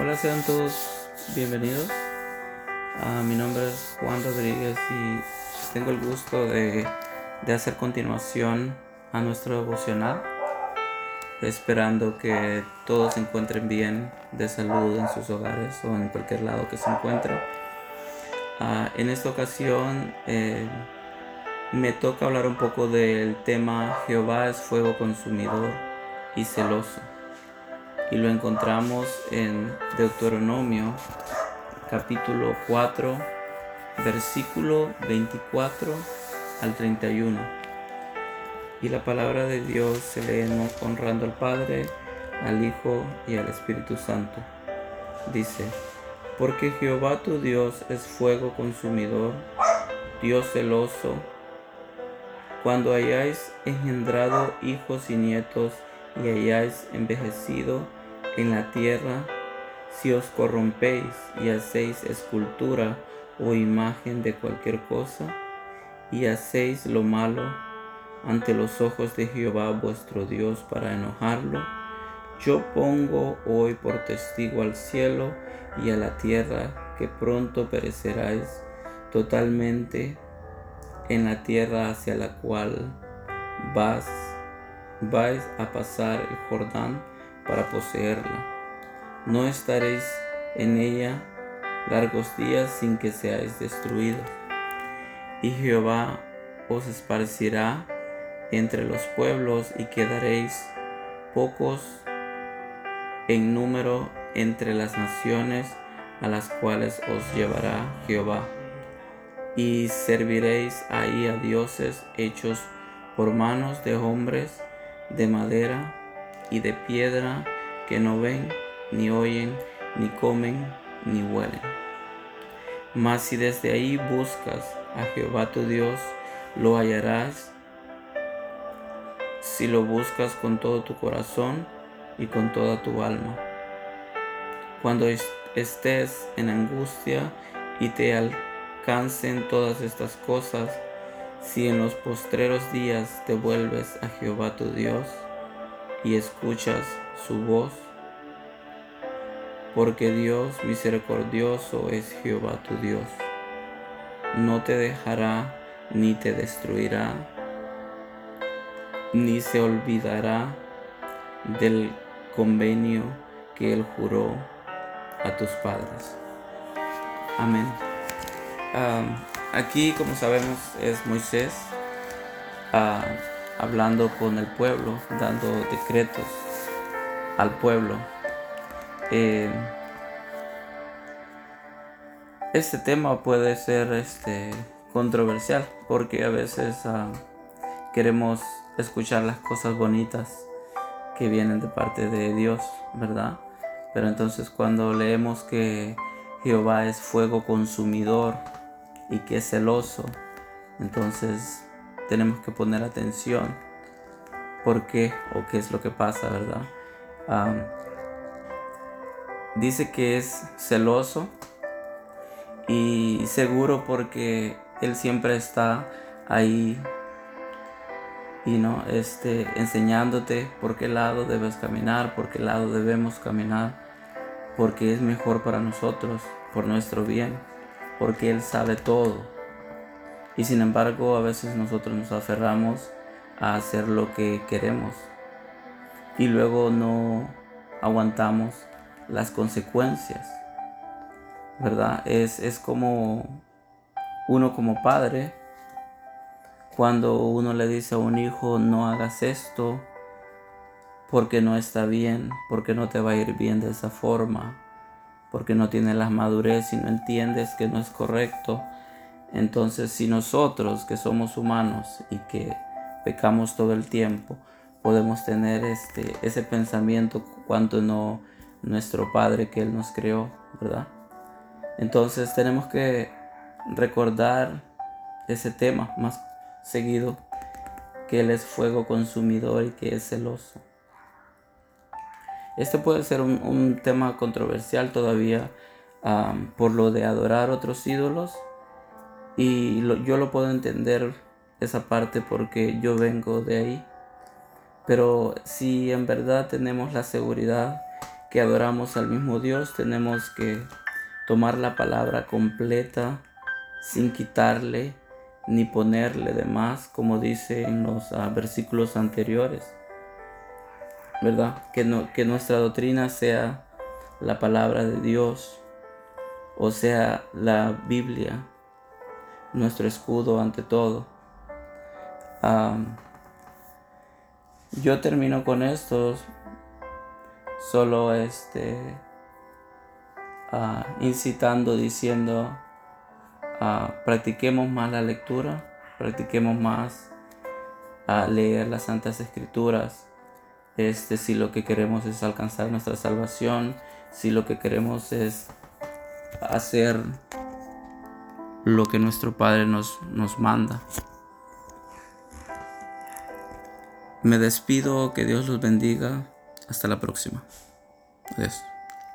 Hola, sean todos bienvenidos. Ah, mi nombre es Juan Rodríguez y tengo el gusto de, de hacer continuación a nuestro devocional, esperando que todos se encuentren bien de salud en sus hogares o en cualquier lado que se encuentren. Ah, en esta ocasión eh, me toca hablar un poco del tema Jehová es fuego consumidor y celoso y lo encontramos en Deuteronomio capítulo 4 versículo 24 al 31. Y la palabra de Dios se lee honrando al Padre, al Hijo y al Espíritu Santo. Dice, porque Jehová tu Dios es fuego consumidor, Dios celoso, cuando hayáis engendrado hijos y nietos y hayáis envejecido, en la tierra, si os corrompéis y hacéis escultura o imagen de cualquier cosa, y hacéis lo malo ante los ojos de Jehová vuestro Dios para enojarlo, yo pongo hoy por testigo al cielo y a la tierra que pronto pereceráis totalmente en la tierra hacia la cual vas, vais a pasar el Jordán para poseerla. No estaréis en ella largos días sin que seáis destruidos. Y Jehová os esparcirá entre los pueblos y quedaréis pocos en número entre las naciones a las cuales os llevará Jehová. Y serviréis ahí a dioses hechos por manos de hombres de madera y de piedra que no ven, ni oyen, ni comen, ni huelen. Mas si desde ahí buscas a Jehová tu Dios, lo hallarás si lo buscas con todo tu corazón y con toda tu alma. Cuando estés en angustia y te alcancen todas estas cosas, si en los postreros días te vuelves a Jehová tu Dios, y escuchas su voz, porque Dios misericordioso es Jehová tu Dios. No te dejará ni te destruirá, ni se olvidará del convenio que Él juró a tus padres. Amén. aquí, como sabemos, es Moisés. Ah, hablando con el pueblo, dando decretos al pueblo. Eh, este tema puede ser este, controversial porque a veces ah, queremos escuchar las cosas bonitas que vienen de parte de Dios, ¿verdad? Pero entonces cuando leemos que Jehová es fuego consumidor y que es celoso, entonces tenemos que poner atención por qué o qué es lo que pasa, ¿verdad? dice que es celoso y seguro porque él siempre está ahí y no este enseñándote por qué lado debes caminar, por qué lado debemos caminar, porque es mejor para nosotros, por nuestro bien, porque él sabe todo. Y sin embargo, a veces nosotros nos aferramos a hacer lo que queremos y luego no aguantamos las consecuencias. ¿Verdad? Es, es como uno como padre, cuando uno le dice a un hijo, no hagas esto porque no está bien, porque no te va a ir bien de esa forma, porque no tienes la madurez y no entiendes que no es correcto entonces, si nosotros que somos humanos y que pecamos todo el tiempo, podemos tener este, ese pensamiento cuanto no nuestro Padre que Él nos creó, ¿verdad? Entonces tenemos que recordar ese tema más seguido, que Él es fuego consumidor y que es celoso. Este puede ser un, tema controversial todavía por lo de adorar otros ídolos, y yo lo puedo entender esa parte porque yo vengo de ahí. Pero si en verdad tenemos la seguridad que adoramos al mismo Dios, tenemos que tomar la palabra completa sin quitarle ni ponerle de más, como dice en los ah, versículos anteriores. ¿Verdad? Que, no, que nuestra doctrina sea la palabra de Dios, o sea, la Biblia, nuestro escudo ante todo. yo termino con esto, solo este, ah, incitando, diciendo, practiquemos más la lectura, practiquemos más a leer las Santas Escrituras. Este, si lo que queremos es alcanzar nuestra salvación, si lo que queremos es hacer lo que nuestro Padre nos, nos manda. Me despido, que Dios los bendiga. Hasta la próxima. Adiós.